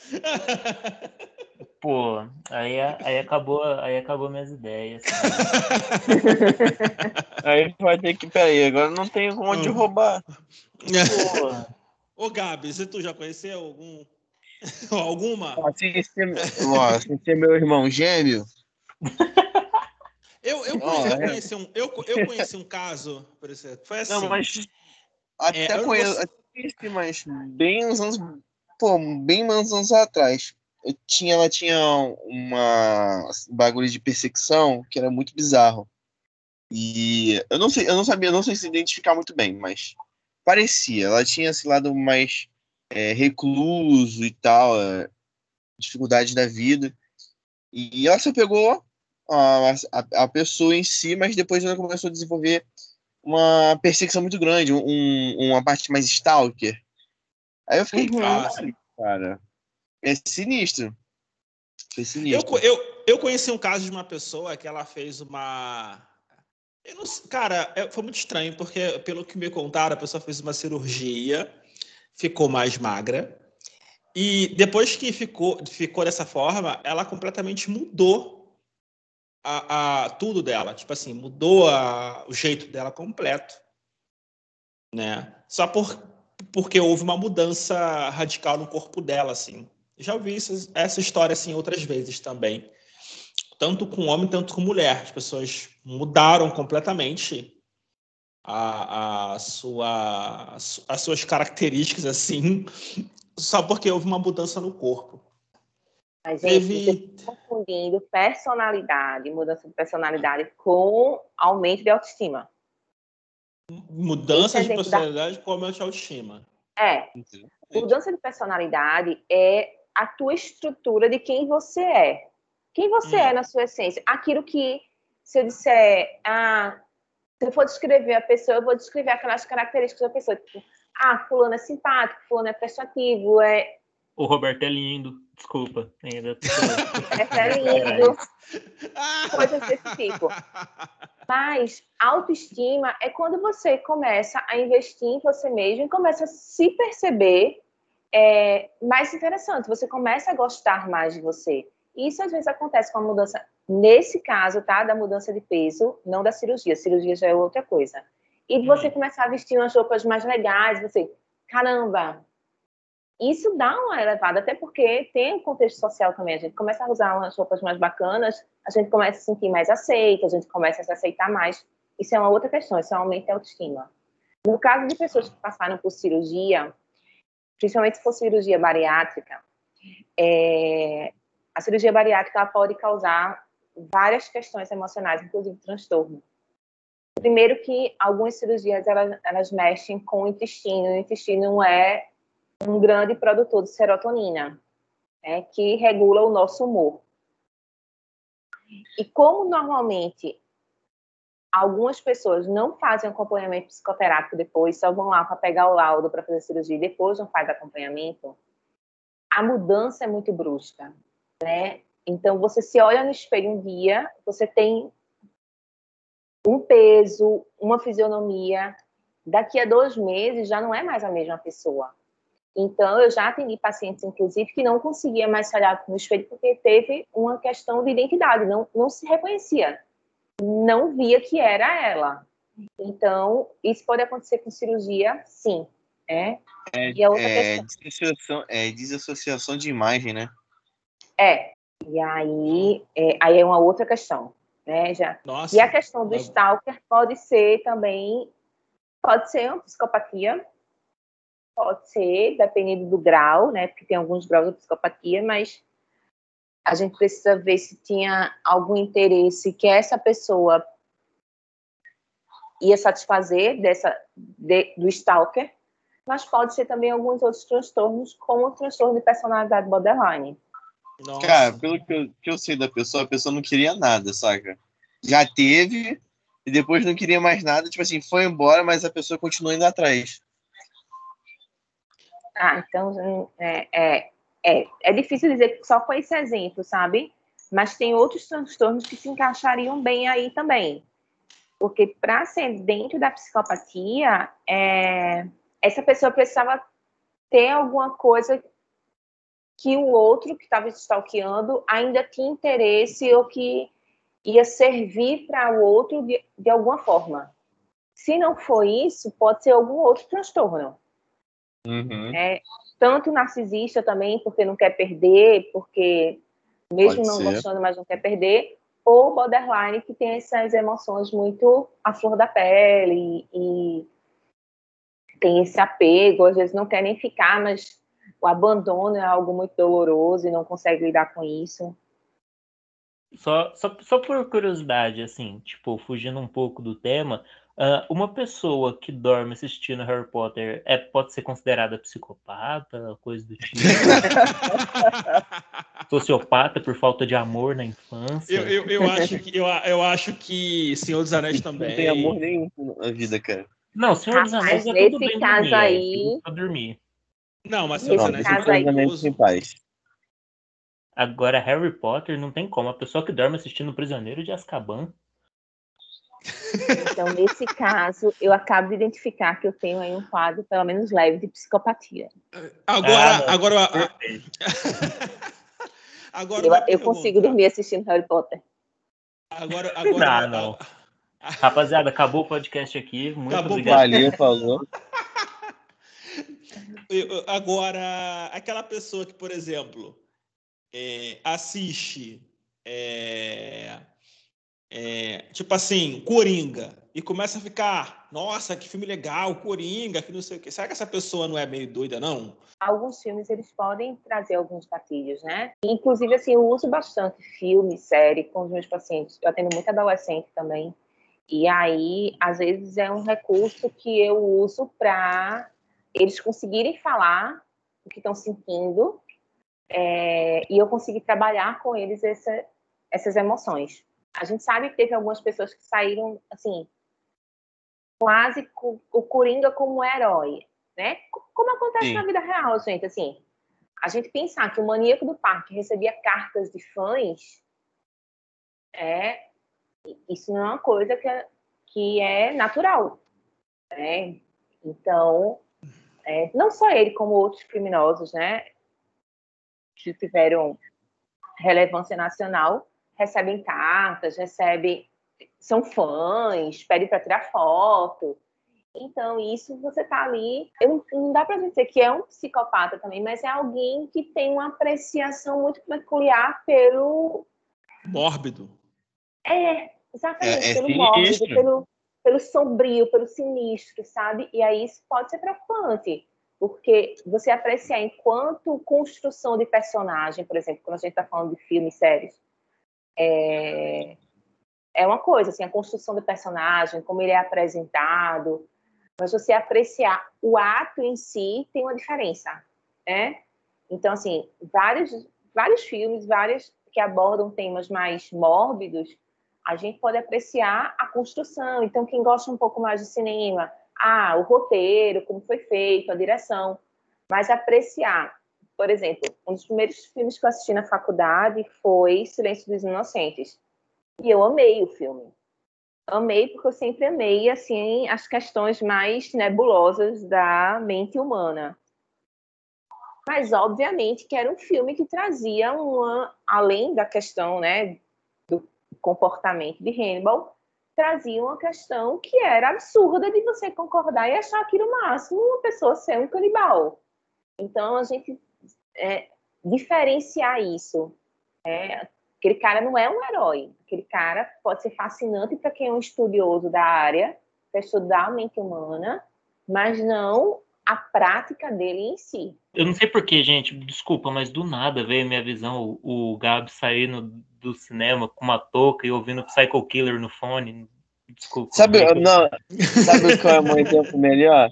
Pô, aí, aí, acabou, aí acabou minhas ideias. [laughs] aí vai ter que, peraí, agora não tem onde hum. roubar. [laughs] Ô, Gabs, e tu já conheceu algum, alguma? Assim ser, assim ser meu irmão gêmeo. Eu, eu, conheci, oh, eu, conheci um, eu, eu conheci um caso, por exemplo, foi assim. Não, mas até é, conheço, conheci, mas bem uns anos, pô, bem uns anos atrás. Eu tinha, ela tinha uma bagulho de perseguição que era muito bizarro. E eu não sei, eu não sabia, não sei se identificar muito bem, mas parecia. Ela tinha esse lado mais é, recluso e tal, é, dificuldade da vida. E ela só pegou a, a, a, pessoa em si, mas depois ela começou a desenvolver uma perseguição muito grande, um, uma parte mais stalker. Aí eu fiquei, uhum. cara, é sinistro. Foi sinistro. Eu, eu, eu conheci um caso de uma pessoa que ela fez uma. Não, cara, é, foi muito estranho, porque pelo que me contaram, a pessoa fez uma cirurgia, ficou mais magra. E depois que ficou, ficou dessa forma, ela completamente mudou a, a, tudo dela. Tipo assim, mudou a, o jeito dela completo. Né? Só por, porque houve uma mudança radical no corpo dela, assim. Já ouvi isso, essa história assim outras vezes também. Tanto com homem, tanto com mulher. As pessoas mudaram completamente a, a sua, as suas características, assim, só porque houve uma mudança no corpo. A gente Teve... confundindo personalidade, mudança de personalidade com aumento de autoestima. Mudança é de personalidade da... com aumento de autoestima. É. Mudança de personalidade é a tua estrutura de quem você é. Quem você hum. é na sua essência. Aquilo que, se eu disser, ah, se eu for descrever a pessoa, eu vou descrever aquelas características da pessoa. Tipo, ah, fulano é simpático, fulano é prestativo, é... O Roberto é lindo. Desculpa, ainda. [laughs] É lindo. Coisas desse tipo. Mas autoestima é quando você começa a investir em você mesmo e começa a se perceber é, mais interessante. Você começa a gostar mais de você. Isso às vezes acontece com a mudança, nesse caso, tá? Da mudança de peso, não da cirurgia. Cirurgia já é outra coisa. E você hum. começar a vestir umas roupas mais legais, você, caramba, isso dá uma elevada, até porque tem um contexto social também. A gente começa a usar umas roupas mais bacanas, a gente começa a se sentir mais aceita, a gente começa a se aceitar mais. Isso é uma outra questão, isso aumenta a autoestima. No caso de pessoas que passaram por cirurgia, principalmente se for cirurgia bariátrica, é, a cirurgia bariátrica pode causar várias questões emocionais, inclusive transtorno. Primeiro que algumas cirurgias elas, elas mexem com o intestino, o intestino é um grande produtor de serotonina, né, que regula o nosso humor. E como normalmente algumas pessoas não fazem acompanhamento psicoterápico depois, só vão lá para pegar o laudo para fazer cirurgia e depois não faz acompanhamento, a mudança é muito brusca, né? Então você se olha no espelho um dia, você tem um peso, uma fisionomia, daqui a dois meses já não é mais a mesma pessoa. Então, eu já atendi pacientes, inclusive, que não conseguia mais se olhar no espelho porque teve uma questão de identidade, não, não se reconhecia, não via que era ela. Então, isso pode acontecer com cirurgia, sim. É, é, e a outra é, Desassociação, é desassociação de imagem, né? É, e aí é, aí é uma outra questão, né? Já. Nossa, e a questão do eu... stalker pode ser também, pode ser uma psicopatia, Pode ser, dependendo do grau, né? Porque tem alguns graus de psicopatia, mas a gente precisa ver se tinha algum interesse que essa pessoa ia satisfazer dessa de, do stalker, mas pode ser também alguns outros transtornos, como o transtorno de personalidade borderline. Nossa. Cara, pelo que eu, que eu sei da pessoa, a pessoa não queria nada, saca? Já teve e depois não queria mais nada, tipo assim, foi embora, mas a pessoa continua indo atrás. Ah, então é, é, é, é difícil dizer só com esse exemplo, sabe? Mas tem outros transtornos que se encaixariam bem aí também. Porque para ser dentro da psicopatia, é, essa pessoa precisava ter alguma coisa que o outro que estava stalkeando ainda tinha interesse ou que ia servir para o outro de, de alguma forma. Se não for isso, pode ser algum outro transtorno. Uhum. É, tanto narcisista também, porque não quer perder, porque mesmo Pode não ser. gostando, mas não quer perder, ou borderline, que tem essas emoções muito à flor da pele e, e tem esse apego, às vezes não quer nem ficar, mas o abandono é algo muito doloroso e não consegue lidar com isso. Só, só, só por curiosidade, assim, tipo, fugindo um pouco do tema, Uh, uma pessoa que dorme assistindo Harry Potter é, pode ser considerada psicopata, coisa do tipo. [laughs] Sociopata por falta de amor na infância. Eu, eu, eu, acho, que, eu, eu acho que Senhor dos Anéis também. Não tem amor nenhum na vida, cara. Não, Senhor dos Anéis é tudo bem caso dormir, é aí... é dormir. Não, mas Senhor dos Anéis é paz. Agora, Harry Potter não tem como. A pessoa que dorme assistindo Prisioneiro de Azkaban então, nesse caso, eu acabo de identificar que eu tenho aí um quadro, pelo menos leve, de psicopatia. Agora, ah, agora, [laughs] agora eu, eu consigo dormir assistindo Harry Potter. Agora, agora, não, não. Rapaziada, acabou o podcast aqui. Muito acabou obrigado. Valeu, falou. [laughs] Agora, aquela pessoa que, por exemplo, é, assiste é, é, tipo assim, Coringa, e começa a ficar, nossa, que filme legal, Coringa, que não sei o quê. Será que essa pessoa não é meio doida, não? Alguns filmes, eles podem trazer alguns gatilhos, né? Inclusive, assim, eu uso bastante filme, série com os meus pacientes. Eu atendo muito adolescente também. E aí, às vezes, é um recurso que eu uso para eles conseguirem falar o que estão sentindo é, e eu conseguir trabalhar com eles essa, essas emoções. A gente sabe que teve algumas pessoas que saíram, assim, quase o Coringa como herói, né? Como acontece Sim. na vida real, gente, assim. a gente pensar que o maníaco do parque recebia cartas de fãs, é, isso não é uma coisa que é, que é natural. Né? Então, é, não só ele, como outros criminosos, né, que tiveram relevância nacional, recebem cartas, recebem, são fãs, pedem para tirar foto. Então, isso você tá ali. Eu, não dá para dizer que é um psicopata também, mas é alguém que tem uma apreciação muito peculiar pelo. Mórbido. É, exatamente, é, é pelo mórbido, pelo, pelo sombrio, pelo sinistro, sabe? E aí isso pode ser preocupante, porque você apreciar enquanto construção de personagem, por exemplo, quando a gente está falando de filmes, séries, é, é uma coisa, assim, a construção do personagem, como ele é apresentado, mas você apreciar o ato em si tem uma diferença, né? Então, assim, vários, vários filmes, vários que abordam temas mais mórbidos, a gente pode apreciar a construção. Então, quem gosta um pouco mais de cinema, ah, o roteiro, como foi feito, a direção, mas apreciar. Por exemplo, um dos primeiros filmes que eu assisti na faculdade foi Silêncio dos Inocentes. E eu amei o filme amei porque eu sempre amei assim as questões mais nebulosas da mente humana. Mas obviamente que era um filme que trazia uma, além da questão, né, do comportamento de Hannibal, trazia uma questão que era absurda de você concordar e achar aquilo máximo uma pessoa ser um canibal. Então a gente é, diferenciar isso, é, Aquele cara não é um herói. Aquele cara pode ser fascinante para quem é um estudioso da área, para estudar a mente humana, mas não a prática dele em si. Eu não sei porquê, gente, desculpa, mas do nada veio minha visão o, o Gabi saindo do cinema com uma touca e ouvindo Psycho Killer no fone. Desculpa. Sabe, não, sabe qual é exemplo melhor?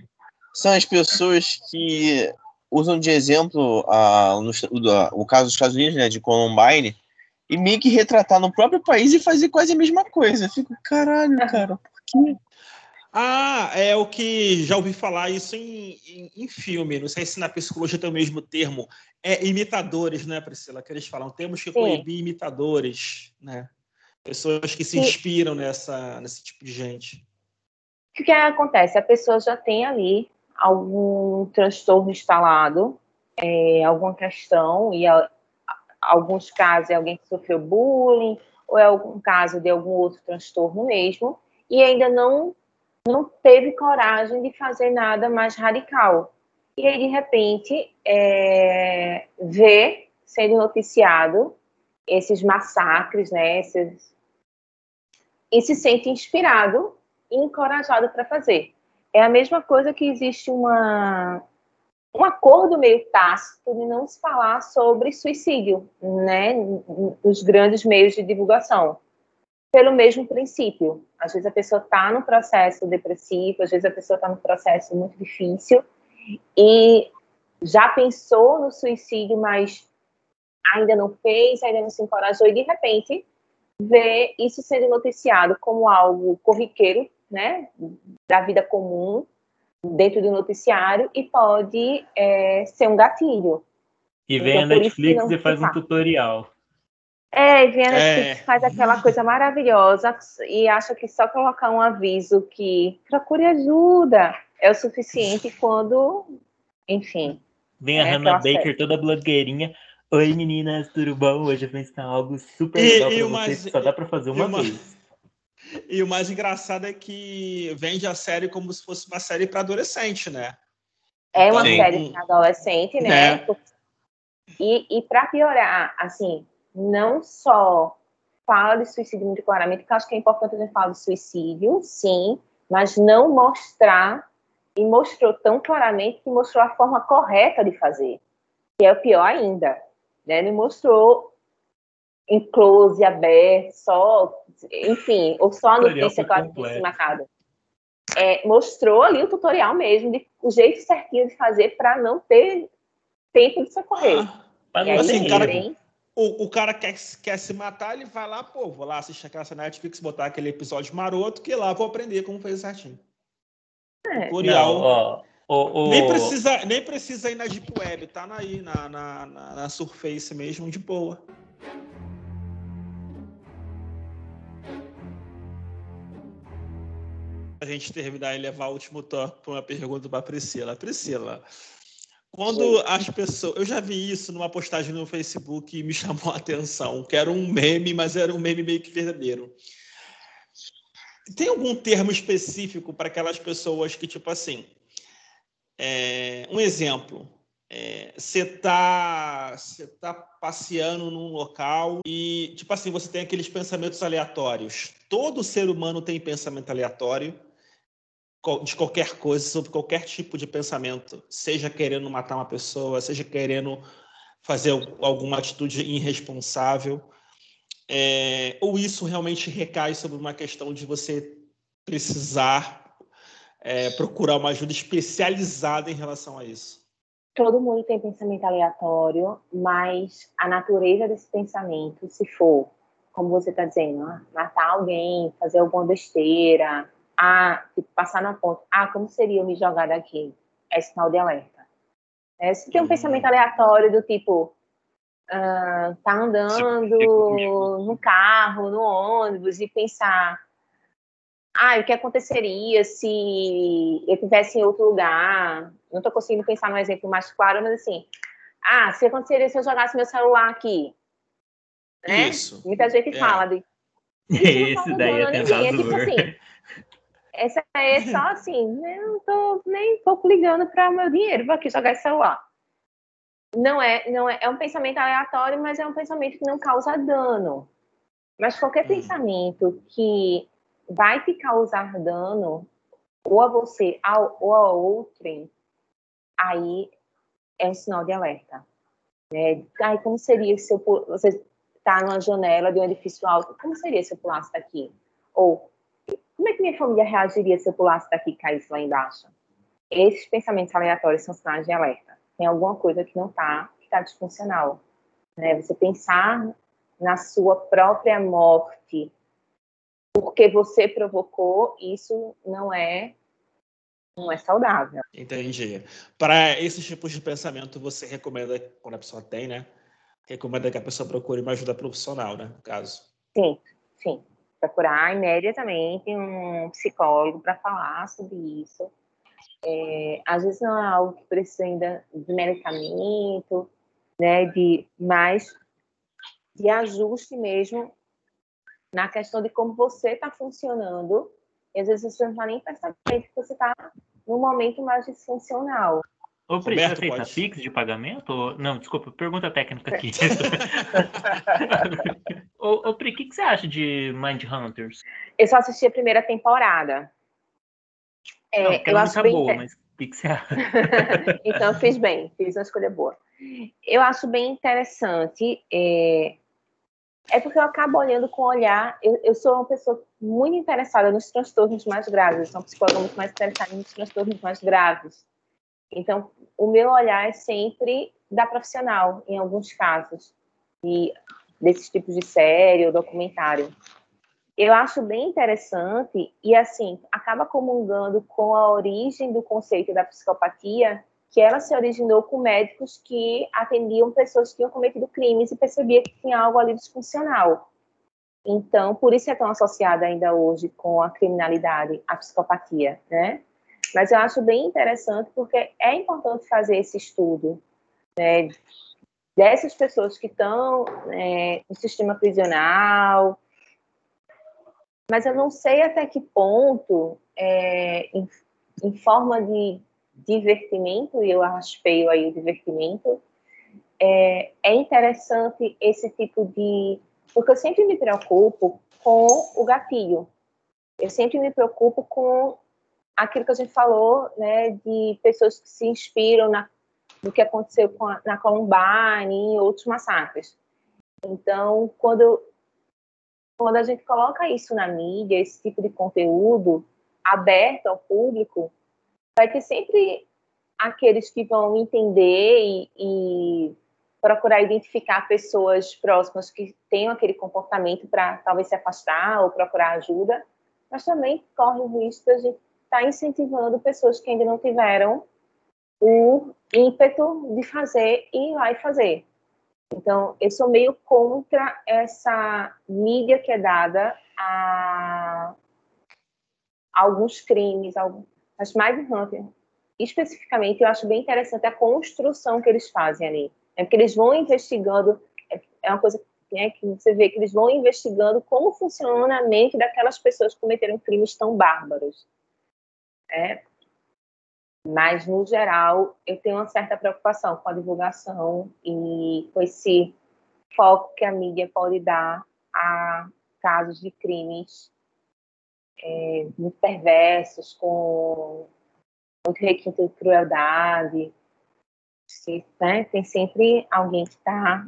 São as pessoas que usam de exemplo a, no, o, o caso dos Estados Unidos, né, de Columbine, e meio que retratar no próprio país e fazer quase a mesma coisa. Eu fico, caralho, cara, por quê? Ah, é o que já ouvi falar isso em, em, em, filme. Não sei se na psicologia tem o mesmo termo. É imitadores, né, Priscila? Que eles falam. Temos que Sim. coibir imitadores, né? Pessoas que se inspiram nessa, nesse tipo de gente. O que acontece? A pessoa já tem ali algum transtorno instalado, é, alguma questão, e a, alguns casos é alguém que sofreu bullying, ou é algum caso de algum outro transtorno mesmo, e ainda não, não teve coragem de fazer nada mais radical. E aí, de repente, é, vê sendo noticiado esses massacres, né, esses, e se sente inspirado e encorajado para fazer. É a mesma coisa que existe uma, um acordo meio tácito de não se falar sobre suicídio, né, nos grandes meios de divulgação, pelo mesmo princípio. Às vezes a pessoa está no processo depressivo, às vezes a pessoa está no processo muito difícil e já pensou no suicídio, mas ainda não fez, ainda não se encorajou e de repente vê isso sendo noticiado como algo corriqueiro, né, da vida comum dentro do noticiário e pode é, ser um gatilho. E vem então, a Netflix e faz um tutorial. É, vem a Netflix é. faz aquela coisa maravilhosa e acha que só colocar um aviso que procure ajuda é o suficiente quando, enfim. Vem a é Hannah Baker série. toda blogueirinha. Oi meninas, tudo bom? Hoje eu vou ensinar algo super legal e, pra vocês, mais, só dá pra fazer uma vez. E o mais engraçado é que vende a série como se fosse uma série para adolescente, né? É uma então, série para adolescente, né? É. E, e para piorar, assim, não só fala de suicídio muito claramente, porque acho que é importante a gente falar de suicídio, sim, mas não mostrar, e mostrou tão claramente que mostrou a forma correta de fazer, que é o pior ainda. Né? Ele mostrou em close, aberto, só, enfim, ou só a notícia quase em cima cada. É, mostrou ali o tutorial mesmo, de, o jeito certinho de fazer para não ter tempo de socorrer. Ah, aí, assim, cara, o, o cara quer, quer se matar, ele vai lá, pô, vou lá assistir aquela Netflix, botar aquele episódio maroto, que lá vou aprender como fazer certinho. É. Tutorial. Não, ó, O, o... Nem, precisa, nem precisa ir na Deep Web, tá aí na, na, na, na Surface mesmo, de boa. A gente terminar e levar o último toque para uma pergunta para Priscila. Priscila, quando as pessoas. Eu já vi isso numa postagem no Facebook e me [laughs] chamou a atenção, que era um meme, mas era um meme meio que verdadeiro. Tem algum termo específico para aquelas pessoas que, tipo assim, é, um exemplo, você é, está tá passeando num local e, tipo assim, você tem aqueles pensamentos aleatórios. Todo ser humano tem pensamento aleatório de qualquer coisa, sobre qualquer tipo de pensamento, seja querendo matar uma pessoa, seja querendo fazer alguma atitude irresponsável, é, ou isso realmente recai sobre uma questão de você precisar é, procurar uma ajuda especializada em relação a isso? Todo mundo tem pensamento aleatório, mas a natureza desse pensamento, se for, como você está dizendo, ah, matar alguém, fazer alguma besteira, ah, tipo, passar na ponta, ah, como seria eu me jogar daqui? É sinal de alerta. É, se tem um uhum. pensamento aleatório do tipo, uh, tá andando no carro, no ônibus e pensar, ah, o que aconteceria se eu estivesse em outro lugar? Não estou conseguindo pensar no exemplo mais claro, mas assim, ah, se aconteceria se eu jogasse meu celular aqui? Né? Isso. Muita gente é. fala de. [laughs] Esse daí é ninguém. É tipo assim. Essa é só assim, né, não tô nem um pouco ligando para o meu dinheiro, vou aqui jogar esse celular. Não é, não é, é um pensamento aleatório, mas é um pensamento que não causa dano. Mas qualquer hum. pensamento que vai te causar dano ou a você ou a outrem, aí é um sinal de alerta. Né? Ai, como seria se eu, você está numa janela de um edifício alto, como seria se eu pulasse daqui? Ou como é que minha família reagiria se eu pulasse daqui e caísse lá embaixo? Esses pensamentos aleatórios são sinais de alerta. Tem alguma coisa que não está, que está disfuncional. Né? Você pensar na sua própria morte porque você provocou, isso não é não é saudável. Entendi. Para esses tipos de pensamento, você recomenda, quando a pessoa tem, né? Recomenda que a pessoa procure uma ajuda profissional, né? No caso. Sim, sim. Procurar imediatamente um psicólogo para falar sobre isso. É, às vezes não é algo que precisa ainda de medicamento, né? De mais de ajuste mesmo na questão de como você está funcionando. E às vezes você não está nem percebendo que você está num momento mais disfuncional. Ô, Pri, você aceita pode... Pix de pagamento? Não, desculpa, pergunta técnica aqui. [laughs] ô, ô, Pri, o que, que, você acha de Mind Hunters? Eu só assisti a primeira temporada. É, não, eu acho bem boa, mas o que, que você acha? [laughs] então, eu fiz bem, fiz uma escolha boa. Eu acho bem interessante. É, é porque eu acabo olhando com olhar. Eu, eu, sou uma pessoa muito interessada nos transtornos mais graves, eu sou uma psicóloga muito mais interessada nos transtornos mais graves. Então, o meu olhar é sempre da profissional, em alguns casos, e desses tipos de série ou documentário. Eu acho bem interessante e, assim, acaba comungando com a origem do conceito da psicopatia, que ela se originou com médicos que atendiam pessoas que tinham cometido crimes e percebia que tinha algo ali disfuncional. Então, por isso é tão associada ainda hoje com a criminalidade, a psicopatia, né? Mas eu acho bem interessante porque é importante fazer esse estudo, né? Dessas pessoas que estão né, no sistema prisional, mas eu não sei até que ponto, é, em, em forma de divertimento, e eu acho aí o divertimento, é, é interessante esse tipo de. Porque eu sempre me preocupo com o gatilho. Eu sempre me preocupo com aquilo que a gente falou, né, de pessoas que se inspiram na, no que aconteceu a, na Columbine e outros massacres. Então, quando, quando a gente coloca isso na mídia, esse tipo de conteúdo aberto ao público, vai ter sempre aqueles que vão entender e, e procurar identificar pessoas próximas que tenham aquele comportamento para talvez se afastar ou procurar ajuda, mas também corre o risco de a gente estar tá incentivando pessoas que ainda não tiveram o ímpeto de fazer e ir lá e fazer. Então, eu sou meio contra essa mídia que é dada a alguns crimes, mas mais Hunter, especificamente, eu acho bem interessante a construção que eles fazem ali. É porque eles vão investigando, é, é uma coisa né, que você vê que eles vão investigando como funciona a mente daquelas pessoas que cometeram crimes tão bárbaros. É, mas, no geral, eu tenho uma certa preocupação com a divulgação e com esse foco que a mídia pode dar a casos de crimes é, muito perversos, com muito requinte de crueldade. Né? Tem sempre alguém que está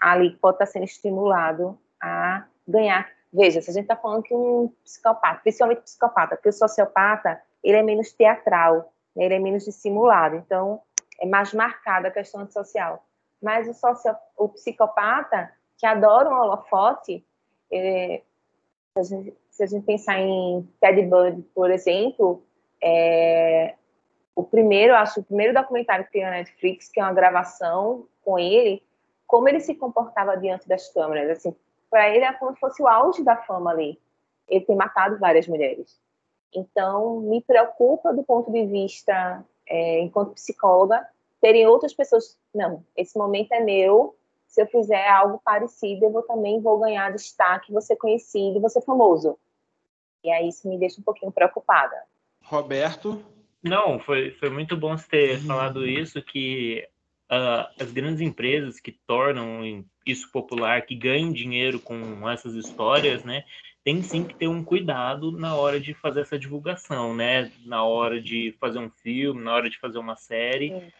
ali, pode estar tá sendo estimulado a ganhar. Veja, se a gente está falando que um psicopata, principalmente psicopata, porque o sociopata, ele é menos teatral, né? ele é menos dissimulado, então é mais marcada a questão social. Mas o, socio, o psicopata, que adora um holofote, é, se, a gente, se, a gente, pensar em Ted Bundy, por exemplo, é, o primeiro, acho o primeiro documentário que tem na Netflix, que é uma gravação com ele, como ele se comportava diante das câmeras, assim, para ele é como se fosse o auge da fama ali. Ele tem matado várias mulheres. Então, me preocupa do ponto de vista, é, enquanto psicóloga, terem outras pessoas. Não, esse momento é meu. Se eu fizer algo parecido, eu vou, também vou ganhar destaque, vou ser conhecido, vou ser famoso. E aí isso me deixa um pouquinho preocupada. Roberto? Não, foi, foi muito bom você ter uhum. falado isso, que uh, as grandes empresas que tornam isso popular, que ganham dinheiro com essas histórias, né, tem sim que ter um cuidado na hora de fazer essa divulgação, né? Na hora de fazer um filme, na hora de fazer uma série. Sim.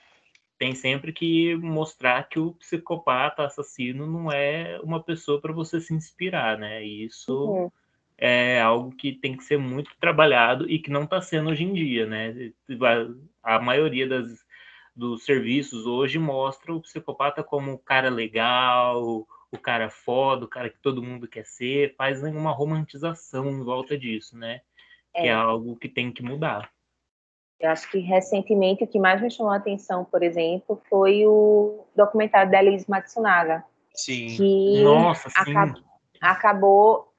Tem sempre que mostrar que o psicopata assassino não é uma pessoa para você se inspirar, né? E isso uhum. é algo que tem que ser muito trabalhado e que não está sendo hoje em dia, né? A maioria das, dos serviços hoje mostra o psicopata como um cara legal, o cara foda, o cara que todo mundo quer ser, faz uma romantização em volta disso, né? É. Que é algo que tem que mudar. Eu acho que recentemente o que mais me chamou a atenção, por exemplo, foi o documentário da Elise Matsunaga. Sim. Que Nossa, acab sim. acabou.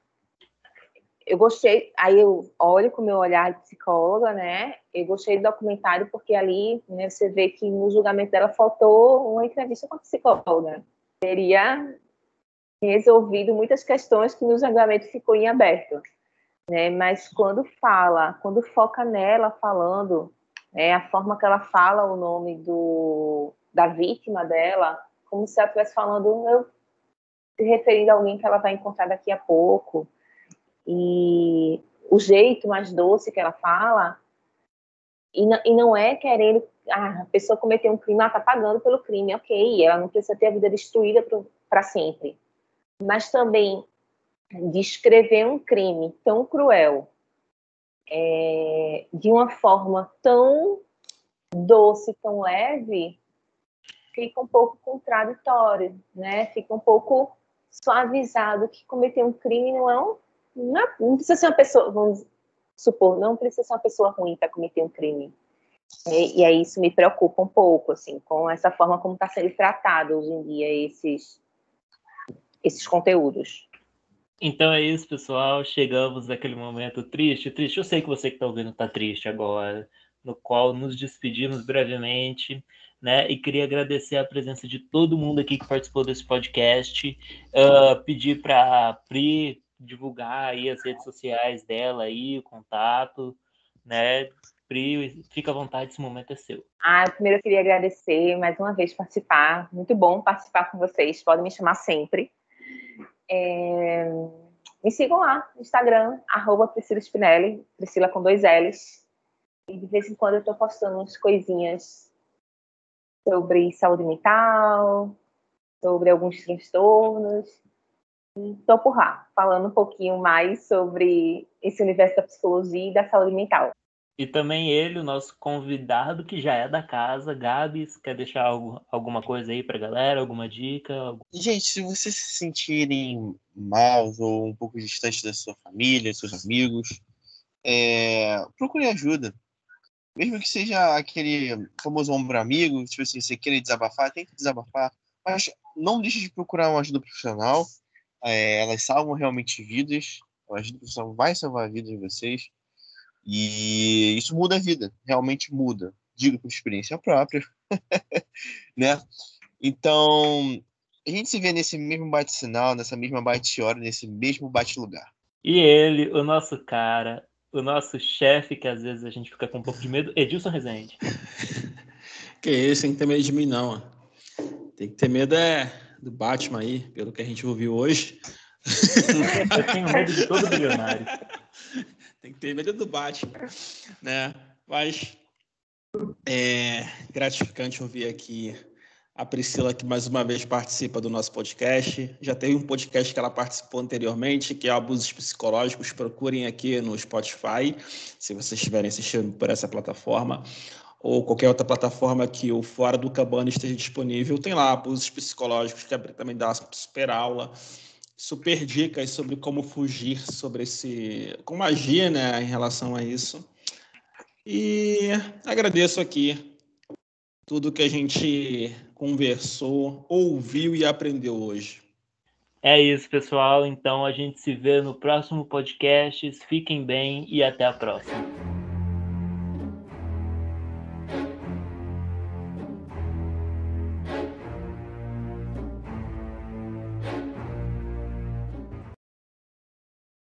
Eu gostei, aí eu olho com o meu olhar de psicóloga, né? Eu gostei do documentário porque ali né, você vê que no julgamento dela faltou uma entrevista com a psicóloga. Teria resolvido muitas questões que no julgamento ficou em aberto. Né? Mas quando fala, quando foca nela falando, né, a forma que ela fala o nome do, da vítima dela, como se ela estivesse falando, eu, se referindo a alguém que ela vai encontrar daqui a pouco. E o jeito mais doce que ela fala, e, e não é querendo ah, a pessoa cometeu um crime, ela está pagando pelo crime, ok, ela não precisa ter a vida destruída para sempre mas também descrever um crime tão cruel é, de uma forma tão doce, tão leve, fica um pouco contraditório, né? Fica um pouco suavizado que cometer um crime não é um, não, não precisa ser uma pessoa, vamos supor, não precisa ser uma pessoa ruim para cometer um crime. E, e aí isso me preocupa um pouco, assim, com essa forma como está sendo tratado hoje em dia esses esses conteúdos. Então é isso, pessoal. Chegamos naquele momento triste. Triste, eu sei que você que está ouvindo está triste agora, no qual nos despedimos brevemente, né? E queria agradecer a presença de todo mundo aqui que participou desse podcast. Uh, pedir para a Pri divulgar aí as redes sociais dela aí, o contato, né? Pri, fica à vontade, esse momento é seu. Ah, primeiro eu queria agradecer mais uma vez participar. Muito bom participar com vocês. Podem me chamar sempre. É... Me sigam lá no Instagram, arroba Priscila Spinelli, Priscila com dois L's. E de vez em quando eu estou postando umas coisinhas sobre saúde mental, sobre alguns transtornos. Estou por lá, falando um pouquinho mais sobre esse universo da psicologia e da saúde mental. E também ele, o nosso convidado, que já é da casa, Gabs, quer deixar algo, alguma coisa aí pra galera, alguma dica? Algum... Gente, se vocês se sentirem mal ou um pouco distante da sua família, seus amigos, é... procure ajuda. Mesmo que seja aquele famoso ombro amigo, tipo assim, você querer desabafar, tem que desabafar. Mas não deixe de procurar uma ajuda profissional. É, elas salvam realmente vidas. A ajuda profissional vai salvar a vida de vocês. E isso muda a vida, realmente muda. Digo por experiência própria, [laughs] né? Então, a gente se vê nesse mesmo bate-sinal, nessa mesma bate-hora, nesse mesmo bate-lugar. E ele, o nosso cara, o nosso chefe, que às vezes a gente fica com um pouco de medo, Edilson Rezende. [laughs] Que isso, tem que ter medo de mim, não. Tem que ter medo é do Batman aí, pelo que a gente ouviu hoje. Eu tenho medo de todo bilionário. [laughs] Tem que ter medo do Batman, né? Mas é gratificante ouvir aqui a Priscila, que mais uma vez participa do nosso podcast. Já teve um podcast que ela participou anteriormente, que é Abusos Psicológicos. Procurem aqui no Spotify, se vocês estiverem assistindo por essa plataforma, ou qualquer outra plataforma que o Fora do Cabana esteja disponível. Tem lá Abusos Psicológicos, que também dá super aula, super dicas sobre como fugir, sobre esse. como agir né, em relação a isso. E agradeço aqui tudo que a gente conversou, ouviu e aprendeu hoje. É isso, pessoal. Então a gente se vê no próximo podcast. Fiquem bem e até a próxima.